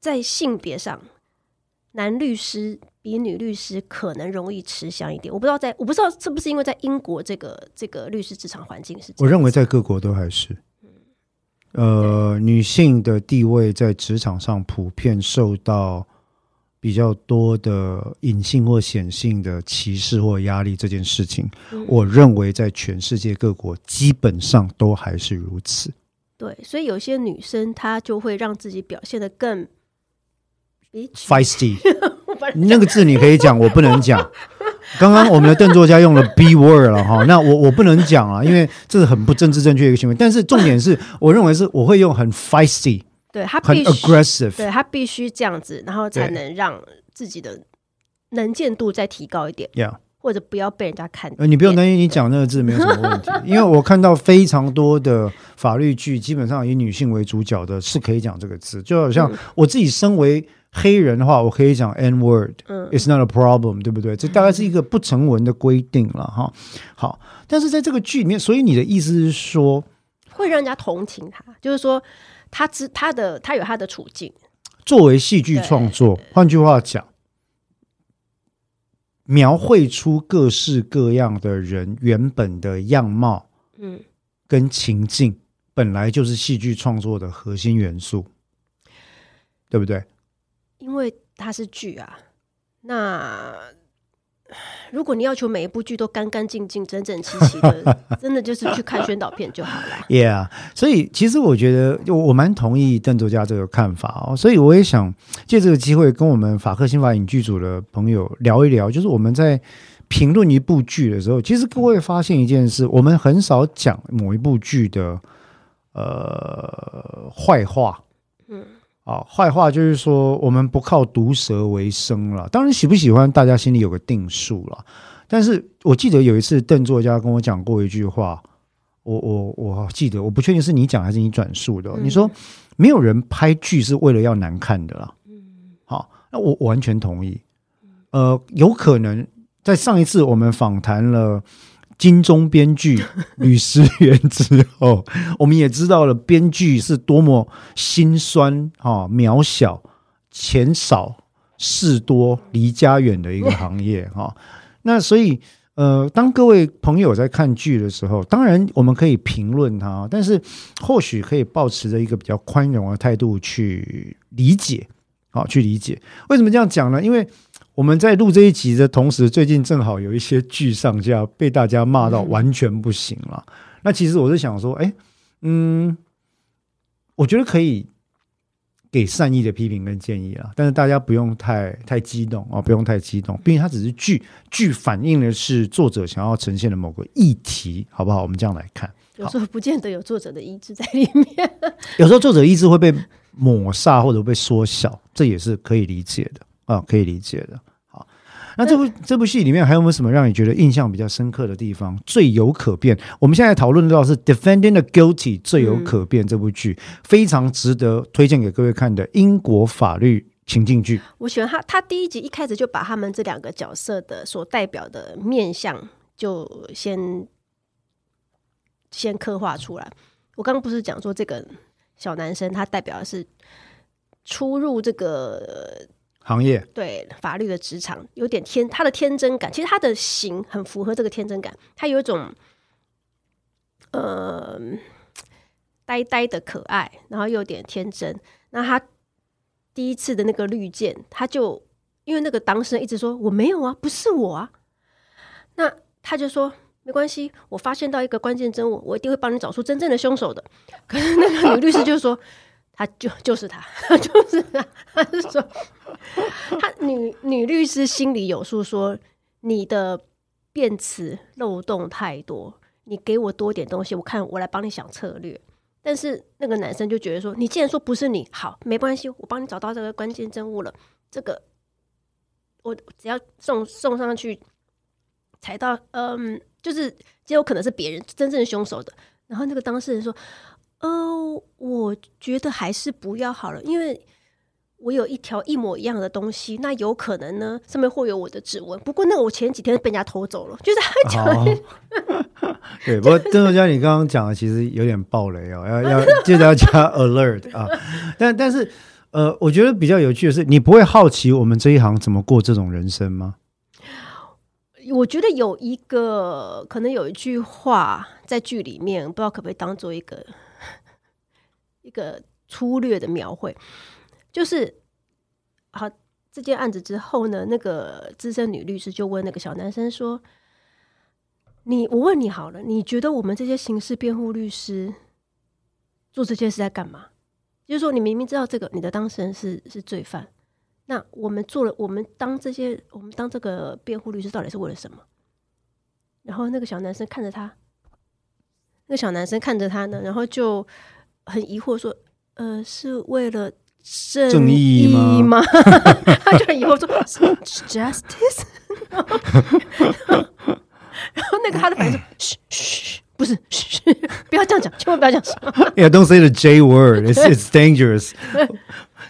在性别上，男律师比女律师可能容易吃香一点。我不知道在，我不知道是不是因为在英国这个这个律师职场环境是我认为在各国都还是，呃，女性的地位在职场上普遍受到比较多的隐性或显性的歧视或压力，这件事情，嗯我认为在全世界各国基本上都还是如此。对，所以有些女生她就会让自己表现的更 把那个字你可以讲，我不能讲。刚刚我们的邓作家用了 B word 了哈，那我我不能讲啊，因为这是很不政治正确的一个行为。但是重点是，我认为是我会用很 feisty、对他必须，aggressive，对他必须这样子，然后才能让自己的能见度再提高一点，yeah。或者不要被人家看呃，你不用担心，你讲那个字没有什么问题，因为我看到非常多的法律剧，基本上以女性为主角的，是可以讲这个字。就好像我自己身为黑人的话，我可以讲 N word，嗯 It's not a problem，对不对？这大概是一个不成文的规定了哈。好，但是在这个剧里面，所以你的意思是说，会让人家同情他，就是说她知他的他有他的处境，作为戏剧创作，换句话讲，描绘出各式各样的人原本的样貌嗯，跟情境，本来就是戏剧创作的核心元素，对不对？因为它是剧啊，那。如果你要求每一部剧都干干净净、整整齐齐的，真的就是去看宣导片就好了。Yeah，所以其实我觉得我我蛮同意邓作家这个看法哦，所以我也想借这个机会跟我们法克新法影剧组的朋友聊一聊，就是我们在评论一部剧的时候，其实各位发现一件事，我们很少讲某一部剧的呃坏话，嗯，啊，坏话就是说我们不靠毒舌为生了。当然喜不喜欢，大家心里有个定数了。但是我记得有一次邓作家跟我讲过一句话，我我我记得，我不确定是你讲还是你转述的哦、嗯你说没有人拍剧是为了要难看的啦。好，那我我完全同意。呃，有可能在上一次我们访谈了金钟编剧吕思源之后，我们也知道了编剧是多么心酸啊、渺小、钱少事多、离家远的一个行业哈、那所以。呃，当各位朋友在看剧的时候，当然我们可以评论它，但是或许可以保持着一个比较宽容的态度去理解，好去理解。为什么这样讲呢？因为我们在录这一集的同时，最近正好有一些剧上架，被大家骂到完全不行了。那其实我是想说，哎，嗯，我觉得可以给善意的批评跟建议啊，但是大家不用太太激动啊、不用太激动，毕竟它只是剧，剧反映的是作者想要呈现的某个议题，好不好？我们这样来看，有时候不见得有作者的意志在里面。有时候作者意志会被抹煞或者被缩小，这也是可以理解的啊，可以理解的。好，那这部这部戏里面还有没有什么让你觉得印象比较深刻的地方？最有可变，我们现在讨论到是《Defending the Guilty》最有可变这部剧，非常值得推荐给各位看的英国法律情境剧。我喜欢他，他第一集一开始就把他们这两个角色的所代表的面相就先先刻画出来。我刚刚不是讲说这个小男生他代表的是出入这个行业对法律的职场，有点天他的天真感，其实他的型很符合这个天真感，他有一种呃呆呆的可爱，然后又有点天真。那他第一次的那个绿箭，他就因为那个当事人一直说我没有啊，不是我啊，那他就说没关系，我发现到一个关键证物，我一定会帮你找出真正的凶手的。可是那个女律师就说。他就就是他，就是他。他是说，他女女律师心里有数，说你的辩词漏洞太多，你给我多点东西，我看我来帮你想策略。但是那个男生就觉得说，你既然说不是你，好，没关系，我帮你找到这个关键证物了。这个我只要送送上去，才到，嗯，就是极有可能是别人真正凶手的。然后那个当事人说。呃，我觉得还是不要好了，因为我有一条一模一样的东西，那有可能呢，上面会有我的指纹。不过那个我前几天被人家偷走了，就是他讲。对，不过邓作家，你刚刚讲的其实有点暴雷哦，要要记得要加 alert 啊。但但是呃，我觉得比较有趣的是，你不会好奇我们这一行怎么过这种人生吗？我觉得有一个可能有一句话在剧里面，不知道可不可以当做一个。一个粗略的描绘，就是好这件案子之后呢，那个资深女律师就问那个小男生说：“你，我问你好了，你觉得我们这些刑事辩护律师做这件事在干嘛？就是说，你明明知道这个你的当事人是是罪犯，那我们做了，我们当这些，我们当这个辩护律师到底是为了什么？”然后那个小男生看着他，那小男生看着他呢，然后就。很疑惑说：“呃，是为了正义吗？” 他就很疑惑说：“Justice。”然后那个他的反应说：“嘘嘘，不是，嘘，不要这样讲，千万不要这样说。”Yeah, don't say the J word. It's it's dangerous.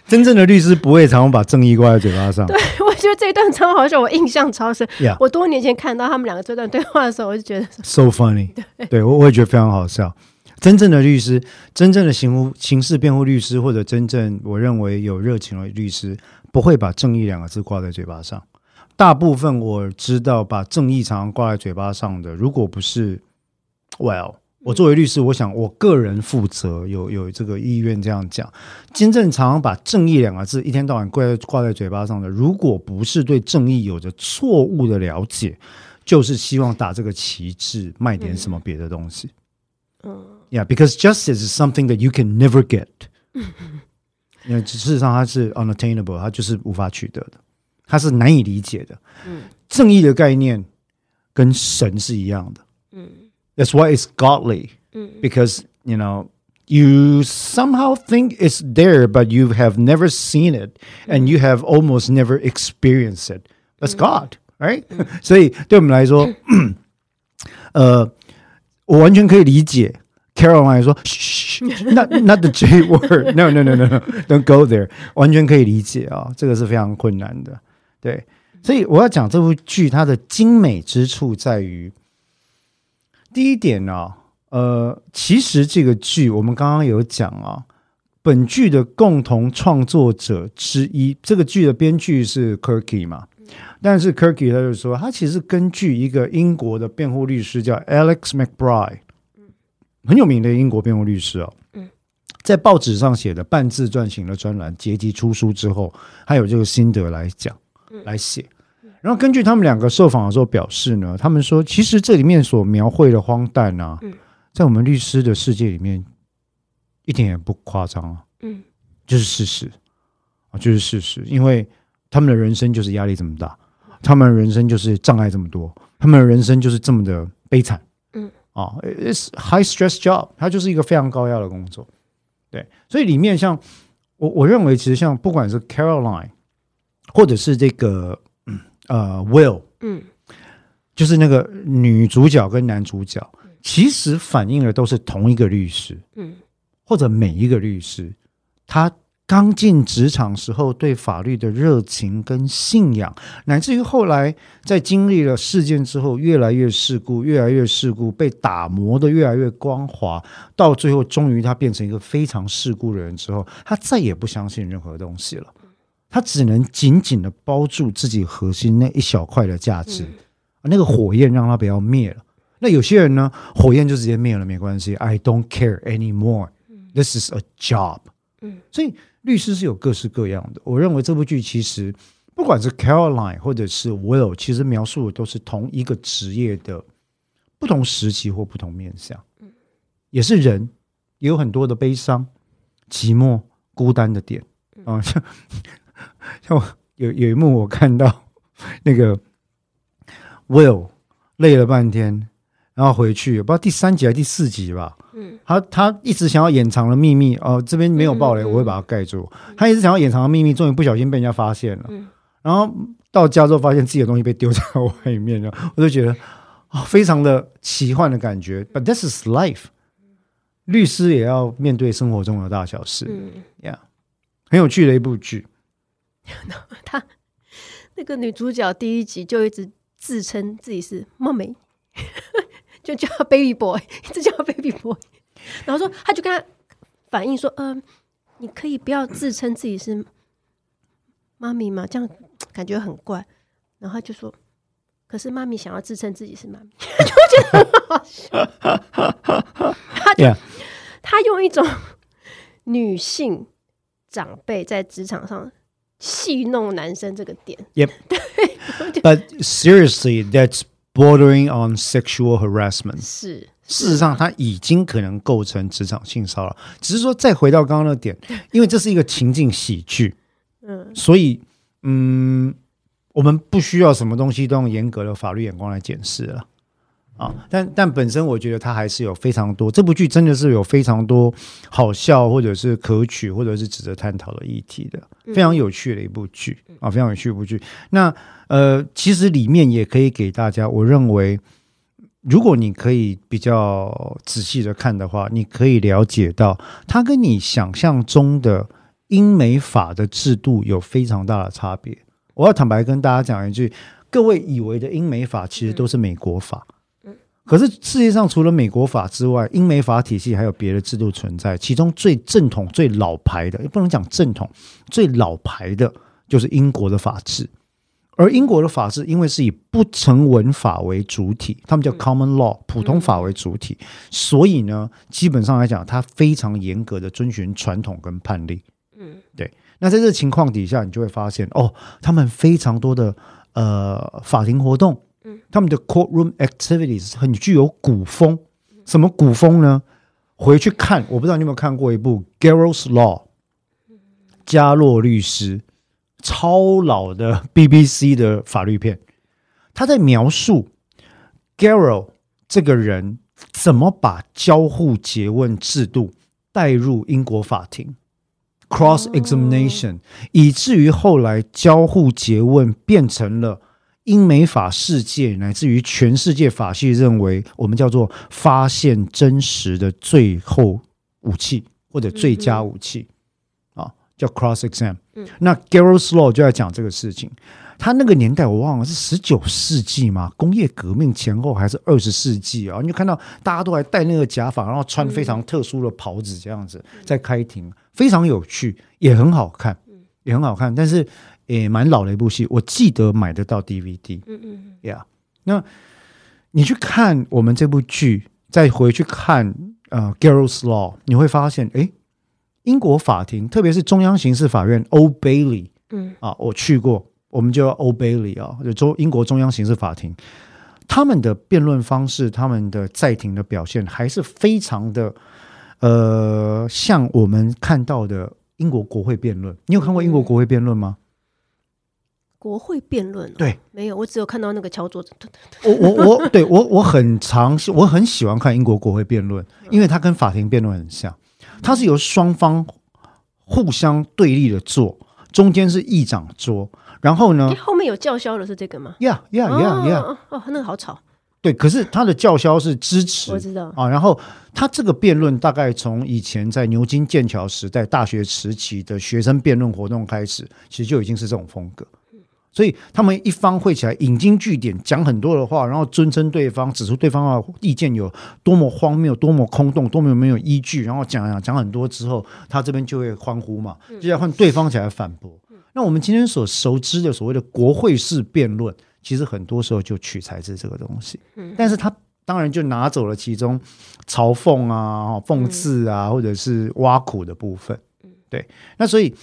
真正的律师不会常常把正义挂在嘴巴上。对，我觉得这一段超好笑，我印象超深。我多年前看到他们两个这段对话的时候，我就觉得 so funny。对，我我也觉得非常好笑。真正的律师，真正的刑务刑事辩护律师，或者真正我认为有热情的律师，不会把“正义”两个字挂在嘴巴上。大部分我知道把正义常常挂在嘴巴上的，如果不是，Well，我作为律师，我想我个人负责，有有这个意愿这样讲。真正常常把“正义”两个字一天到晚挂在挂在嘴巴上的，如果不是对正义有着错误的了解，就是希望打这个旗帜，卖点什么别的东西。嗯。Yeah, because justice is something that you can never get. 因为事实上它是 unattainable，它就是无法取得的，它是难以理解的。嗯，正义的概念跟神是一样的。嗯，That's why it's godly. 嗯，because you know you somehow think it's there, but you have never seen it, and you have almost never experienced it. That's God, right? 所以对我们来说，呃，我完全可以理解。 Caroline 说：“Not not the J word. No no no no no. Don't go there. 完全可以理解啊，这个是非常困难的。对，所以我要讲这部剧它的精美之处在于，第一点呢，呃，其实这个剧我们刚刚有讲啊，本剧的共同创作者之一，这个剧的编剧是 Kirky 嘛，但是 Kirky 他就说，他其实根据一个英国的辩护律师叫 Alex McBride。很有名的英国辩护律师哦，在报纸上写的半自传型的专栏，结集出书之后，还有这个心得来讲，来写。然后根据他们两个受访的时候表示呢，他们说，其实这里面所描绘的荒诞啊，在我们律师的世界里面一点也不夸张啊，嗯，就是事实啊，就是事实，因为他们的人生就是压力这么大，他们的人生就是障碍这么多，他们的人生就是这么的悲惨。啊，is high stress job，它就是一个非常高压的工作，对，所以里面像我我认为，其实像不管是 Caroline，或者是这个呃 Will，嗯，就是那个女主角跟男主角，其实反映的都是同一个律师，嗯，或者每一个律师，他刚进职场时候对法律的热情跟信仰，乃至于后来在经历了事件之后，越来越世故，越来越世故，被打磨的越来越光滑，到最后终于他变成一个非常世故的人之后，他再也不相信任何东西了，他只能紧紧的包住自己核心那一小块的价值，那个火焰让他不要灭了。那有些人呢，火焰就直接灭了，没关系，I don't care anymore. This is a job. 嗯，所以律师是有各式各样的。我认为这部剧其实不管是 Caroline 或者是 Will，其实描述的都是同一个职业的不同时期或不同面向。嗯，也是人，也有很多的悲伤、寂寞、孤单的点啊。像像有有一幕我看到那个 Will 累了半天。然后回去，不知道第三集还是第四集吧。嗯，他他一直想要掩藏的秘密哦，这边没有爆雷，我会把它盖住。他一直想要掩藏的秘密，终于不小心被人家发现了。嗯，然后到家之后，发现自己的东西被丢在外面了，我就觉得啊，非常的奇幻的感觉。But this is life，律师也要面对生活中的大小事。嗯，Yeah，很有趣的一部剧。他那个女主角第一集就一直自称自己是梦梅。就叫 baby boy，一直叫 baby boy，然后说，他就跟他反映说，嗯，你可以不要自称自己是妈咪吗？这样感觉很怪。然后他就说，可是妈咪想要自称自己是妈咪，就觉得很好笑。他就他用一种女性长辈在职场上戏弄男生这个点，Yep，对。But seriously, that's Bordering on sexual harassment 是，事实上，它已经可能构成职场性骚扰。只是说，再回到刚刚的点，因为这是一个情境喜剧，嗯，所以，嗯，我们不需要什么东西都用严格的法律眼光来检视了。啊，但但本身我觉得它还是有非常多，这部剧真的是有非常多好笑或者是可取或者是值得探讨的议题的，非常有趣的一部剧啊，非常有趣的一部剧。那呃，其实里面也可以给大家，我认为如果你可以比较仔细的看的话，你可以了解到它跟你想象中的英美法的制度有非常大的差别。我要坦白跟大家讲一句，各位以为的英美法其实都是美国法。可是世界上除了美国法之外，英美法体系还有别的制度存在。其中最正统、最老牌的，也不能讲正统，最老牌的就是英国的法治。而英国的法治因为是以不成文法为主体，他们叫 common law，普通法为主体，所以呢，基本上来讲，它非常严格的遵循传统跟判例。嗯，对。那在这个情况底下，你就会发现，哦，他们非常多的呃法庭活动。他们的 courtroom activities 很具有古风，什么古风呢？回去看，我不知道你有没有看过一部《Garrow's Law》，加洛律师，超老的 BBC 的法律片。他在描述 Garrow 这个人怎么把交互诘问制度带入英国法庭，cross examination，以至于后来交互诘问变成了。英美法世界乃至于全世界法系认为，我们叫做发现真实的最后武器或者最佳武器啊，叫 cross exam。那 Garrow's Law 就在讲这个事情。他那个年代我忘了是十九世纪嘛，工业革命前后还是二十世纪啊？你就看到大家都还戴那个假发，然后穿非常特殊的袍子，这样子在开庭，非常有趣，也很好看，也很好看，但是。也蛮老的一部戏，我记得买得到 DVD。嗯嗯，Yeah，，那你去看我们这部剧，再回去看呃《Garrow's Law》，你会发现，哎，英国法庭，特别是中央刑事法院 Old Bailey，嗯啊，我去过，我们叫 Old Bailey 啊，就中英国中央刑事法庭，他们的辩论方式，他们的在庭的表现，还是非常的呃，像我们看到的英国国会辩论。你有看过英国国会辩论吗？国会辩论对，没有，我只有看到那个敲桌子。我我我，对我我很常我很喜欢看英国国会辩论，因为它跟法庭辩论很像，它是由双方互相对立的坐，中间是议长桌，然后呢，后面有叫嚣的是这个吗？Yeah yeah yeah yeah，哦，那个好吵。对，可是他的叫嚣是支持我知道，啊，然后他这个辩论大概从以前在牛津、剑桥时代大学时期的学生辩论活动开始，其实就已经是这种风格。所以他们一方会起来引经据典，讲很多的话，然后尊称对方，指出对方的意见有多么荒谬、多么空洞、多么没有依据，然后讲讲讲很多之后，他这边就会欢呼嘛，就要换对方起来反驳。那我们今天所熟知的所谓的国会式辩论，其实很多时候就取材自这个东西，但是他当然就拿走了其中嘲讽啊、讽刺啊，或者是挖苦的部分。对，那所以。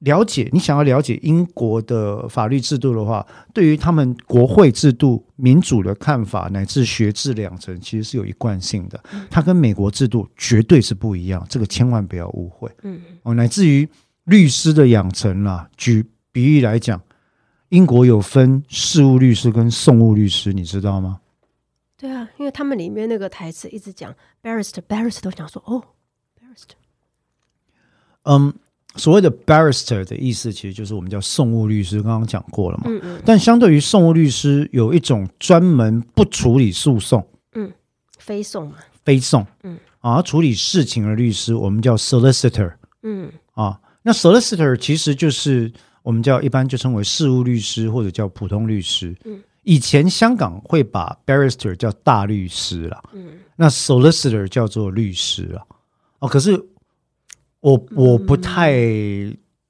了解你想要了解英国的法律制度的话，对于他们国会制度、民主的看法，乃至学制两层，其实是有一贯性的。它跟美国制度绝对是不一样，这个千万不要误会。嗯，哦，乃至于律师的养成啦，举比喻来讲，英国有分事务律师跟讼务律师，你知道吗？对啊，因为他们里面那个台词一直讲 barrister，barrister 都想说哦，barrister，嗯。所谓的 barrister 的意思，其实就是我们叫讼务律师，刚刚讲过了嘛。嗯嗯。但相对于讼务律师，有一种专门不处理诉讼，嗯，非讼嘛，非讼，嗯。啊，处理事情的律师，我们叫 solicitor，嗯。啊，那 solicitor 其实就是我们叫一般就称为事务律师或者叫普通律师。嗯，以前香港会把 barrister 叫大律师了，嗯，那 solicitor 叫做律师了，哦，可是。我我不太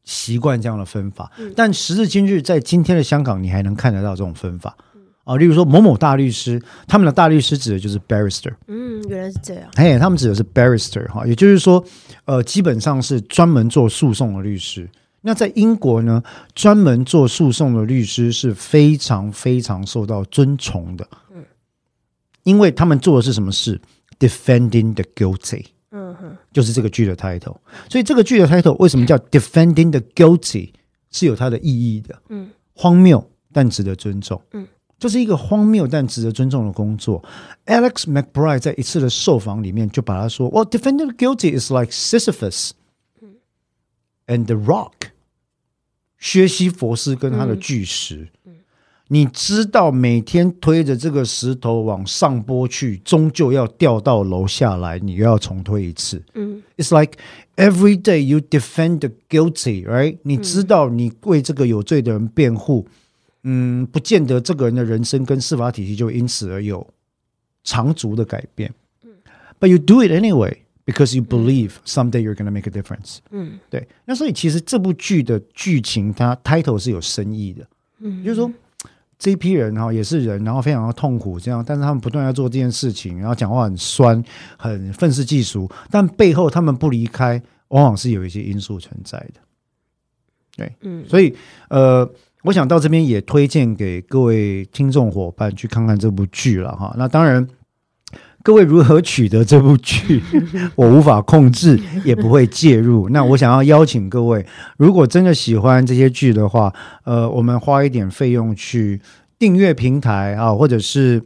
习惯这样的分法，但时至今日，在今天的香港，你还能看得到这种分法啊。例如说，某某大律师，他们的大律师指的就是 barrister。嗯，原来是这样。嘿，他们指的是 barrister 哈，也就是说，呃，基本上是专门做诉讼的律师。那在英国呢，专门做诉讼的律师是非常非常受到尊崇的。嗯，因为他们做的是什么事？Defending the guilty。嗯，就是这个剧的 title，所以这个剧的 title 为什么叫 Defending the Guilty 是有它的意义的。嗯，荒谬但值得尊重。嗯，这是一个荒谬但值得尊重的工作。Alex McBride 在一次的受访里面就把他说：“Well, defending the guilty is like Sisyphus and the rock。”薛西佛斯跟他的巨石。你知道每天推着这个石头往上坡去，终究要掉到楼下来，你又要重推一次。嗯，It's like every day you defend the guilty, right？你知道你为这个有罪的人辩护，嗯，不见得这个人的人生跟司法体系就因此而有长足的改变。嗯，But you do it anyway because you believe someday you're gonna make a difference。嗯，对。那所以其实这部剧的剧情它 title 是有深意的。嗯，就是说。这一批人哈也是人，然后非常的痛苦，这样，但是他们不断要做这件事情，然后讲话很酸，很愤世嫉俗，但背后他们不离开，往往是有一些因素存在的。对，嗯，所以呃，我想到这边也推荐给各位听众伙伴去看看这部剧了哈。那当然。各位如何取得这部剧，我无法控制，也不会介入。那我想要邀请各位，如果真的喜欢这些剧的话，呃，我们花一点费用去订阅平台啊，或者是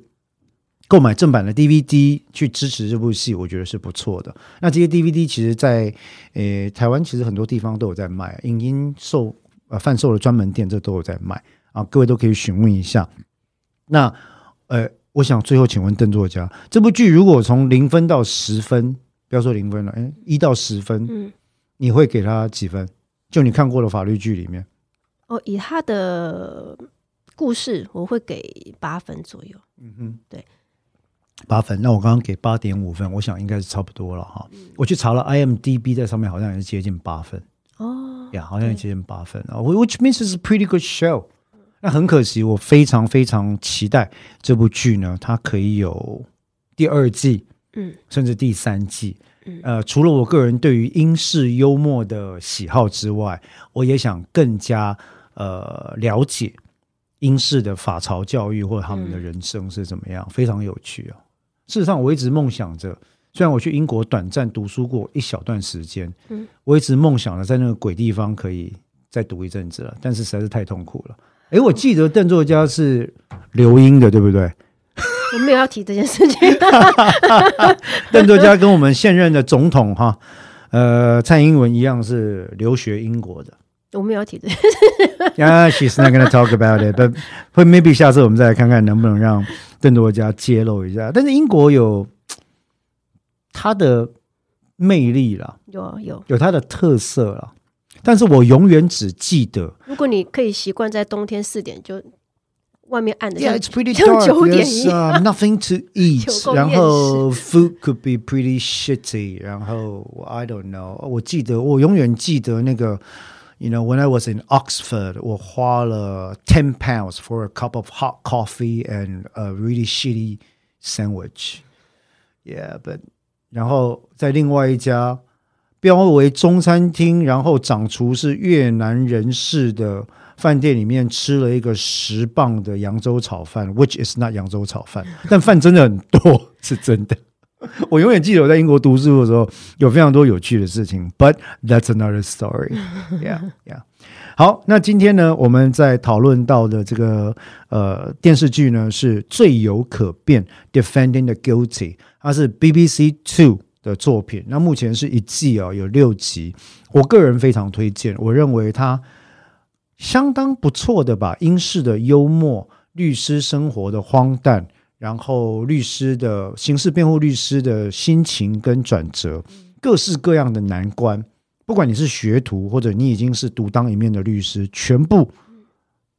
购买正版的 DVD 去支持这部戏，我觉得是不错的。那这些 DVD 其实，在呃台湾其实很多地方都有在卖，影音售呃贩售的专门店这都有在卖啊，各位都可以询问一下。那呃。我想最后请问邓作家，这部剧如果从零分到十分，不要说零分了，哎，一到十分，嗯，你会给他几分？就你看过的法律剧里面，哦，以他的故事，我会给八分左右。嗯哼，对，八分。那我刚刚给八点五分，我想应该是差不多了哈。我去查了 IMDB，在上面好像也是接近八分。哦，呀，好像也接近八分啊，Which means it's a pretty good show。那很可惜，我非常非常期待这部剧呢，它可以有第二季，嗯，甚至第三季。呃，除了我个人对于英式幽默的喜好之外，我也想更加呃了解英式的法朝教育或者他们的人生是怎么样，非常有趣啊。事实上，我一直梦想着，虽然我去英国短暂读书过一小段时间，嗯，我一直梦想着在那个鬼地方可以再读一阵子了，但是实在是太痛苦了。哎，我记得邓作家是留英的，对不对？我没有要提这件事情。邓作家跟我们现任的总统哈，呃，蔡英文一样是留学英国的。我没有提这，Yeah, she's not going to talk about it. But 会 maybe 下次我们再来看看能不能让邓作家揭露一下。但是英国有它的魅力啦，有有。有它的特色啦。但是我永远只记得如果你可以习惯在冬天四点就外面暗的，Yeah, 像 it's pretty 像 dark. 九点 There's 一样 uh, nothing to eat. 九宫然后厌世 food could be pretty shitty. 然后 I don't know. 我记得我永远记得那个。You know, when I was in Oxford, 我花了 ten pounds for a cup of hot coffee and a really shitty sandwich. Yeah, but 然后在另外一家 标为中餐厅，然后掌厨是越南人士的饭店里面吃了一个十磅的扬州炒饭，which is not 扬州炒饭，但饭真的很多，是真的。我永远记得我在英国读书的时候，有非常多有趣的事情，but that's another story. Yeah, yeah. 好，那今天呢，我们在讨论到的这个呃电视剧呢，是罪有可辩，Defending the Guilty，它是 BBC Two 的作品。那目前是一季哦，有六集。我个人非常推荐，我认为它相当不错的吧英式的幽默、律师生活的荒诞，然后律师的刑事辩护律师的心情跟转折，各式各样的难关，不管你是学徒或者你已经是独当一面的律师，全部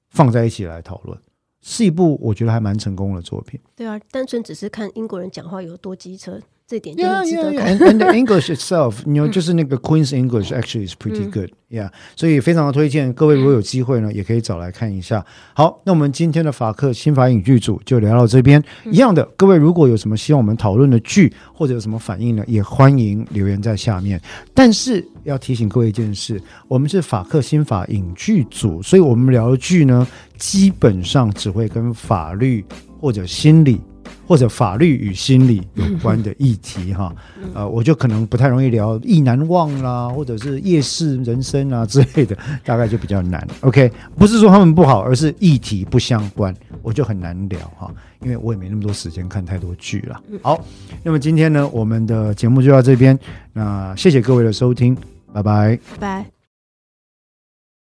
放在一起来讨论，是一部我觉得还蛮成功的作品。对啊，单纯只是看英国人讲话有多机车，这点就 Yeah, 很值 yeah, 得 yeah. 看。And, and the English itself, you know, 就是那个 Queen's English actually is pretty good. Yeah，所以非常的推荐各位，如果有机会呢，也可以找来看一下。好，那我们今天的法克新法影剧组就聊到这边。一样的，各位如果有什么希望我们讨论的剧，或者有什么反应呢，也欢迎留言在下面。但是要提醒各位一件事，我们是法克新法影剧组，所以我们聊的剧呢，基本上只会跟法律或者心理。或者法律与心理有关的议题哈，呃，我就可能不太容易聊意难忘啦，或者是夜市人生啊 之类的，大概就比较难。OK，不是说他们不好，而是议题不相关，我就很难聊哈，因为我也没那么多时间看太多剧了。好，那么今天呢，我们的节目就到这边，那谢谢各位的收听，拜拜。拜拜。